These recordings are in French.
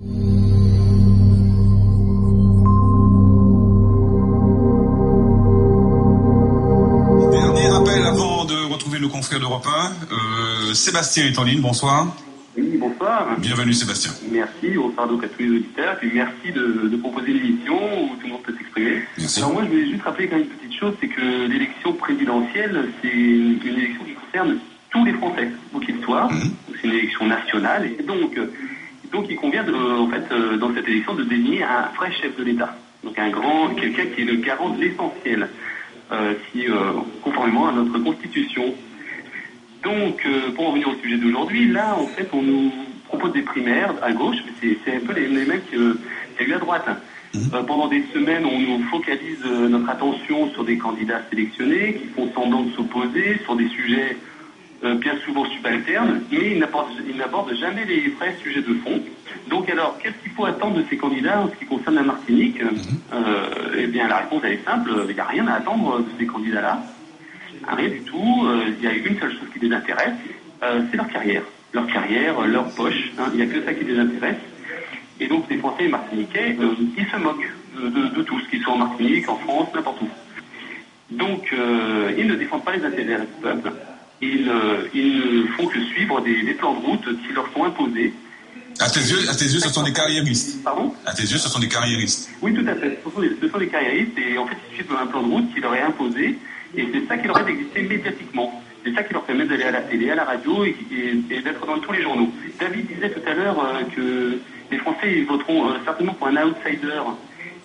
Dernier rappel avant de retrouver nos confrères d'Europe 1. Euh, Sébastien est en ligne, bonsoir. Oui, bonsoir. Bienvenue Sébastien. Merci, bonsoir donc à tous les auditeurs. Puis merci de, de proposer l'émission où tout le monde peut s'exprimer. Alors moi, je voulais juste rappeler quand même une petite chose, c'est que l'élection présidentielle, c'est une, élection qui concerne tous les Français, où qu'ils soient. Mhm. C'est une élection nationale. Et donc, donc il convient, de, en fait, euh, dans cette élection, de désigner un vrai chef de l'État. Donc un grand, quelqu'un qui est le garant de l'essentiel, euh, si, euh, conformément à notre Constitution. Donc, euh, pour en revenir au sujet d'aujourd'hui, là, en fait, on nous propose des primaires à gauche, mais c'est- un peu les, les mêmes que- qu'il y a eu à droite. Euh, pendant des semaines, on nous focalise euh, notre attention sur des candidats sélectionnés qui font semblant de s'opposer sur des sujets euh, bien souvent subalternes, mais ils n'abordent jamais les vrais sujets de fond. Donc alors, qu'est-ce qu'il faut attendre de ces candidats en ce qui concerne la Martinique Euh, Eh bien, la réponse, elle est simple, il n'y a rien à attendre de ces candidats-là. Rien du tout. Euh, Il y a une seule chose qui les intéresse, euh, c'est leur carrière. Leur carrière, leur poche. hein. Il n'y a que ça qui les intéresse. Et donc les Français et Martiniquais, euh, ils se moquent de, de, de tous, qu'ils soient en Martinique, en France, n'importe où. Donc euh, ils ne défendent pas les intérêts du peuple. Ils, euh, ils ne font que suivre des, des plans de route qui leur sont imposés. À tes yeux, à tes yeux, ce sont des carriéristes. Pardon? À tes yeux, ce sont des carriéristes. Oui, tout à fait. Ce sont des, ce sont des carriéristes et en fait, ils suivent un plan de route qui leur est imposé et c'est ça qui leur aide d'exister médiatiquement. C'est ça qui leur permet d'aller à la télé, à la radio et, et- et d'être dans tous les journaux. David disait tout à l'heure euh, que les Français ils voteront euh, certainement pour un outsider.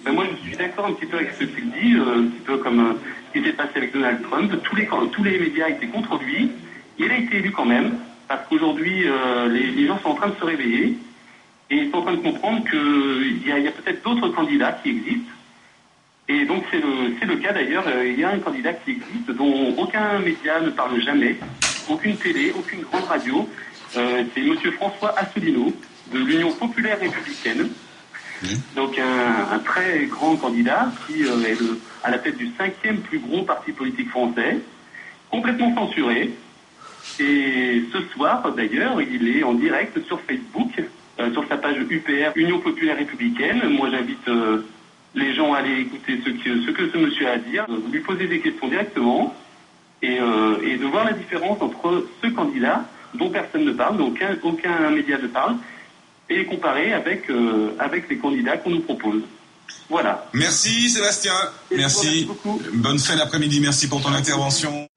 Ben moi, je suis d'accord un petit peu avec ce qu'il dit, euh, un petit peu comme qui s'est passé avec Donald Trump. Tous les, tous les médias étaient contre lui. Il a été élu quand même parce qu'aujourd'hui, euh, les, gens sont en train de se réveiller et ils sont en train de comprendre qu'il y a, peut-être d'autres candidats qui existent. Et donc c'est le, le cas d'ailleurs, euh, il y a un candidat qui existe dont aucun média ne parle jamais, aucune télé, aucune grande radio. Euh, c'est Monsieur François Asselineau de l'Union populaire républicaine. Donc un, très grand candidat qui euh, est à la tête du cinquième plus gros parti politique français, complètement censuré. Et ce soir, d'ailleurs, il est en direct sur Facebook, euh, sur sa page UPR, Union populaire républicaine. Moi, j'invite euh, les gens à aller écouter ce que, ce monsieur a à dire, euh, lui poser des questions directement et, de voir la différence entre ce candidat dont personne ne parle, dont aucun média ne parle, et les comparer avec, euh, avec les candidats qu'on nous propose. Voilà. Merci Sébastien. Merci. merci beaucoup. Bonne fin d'après-midi. Merci pour ton intervention.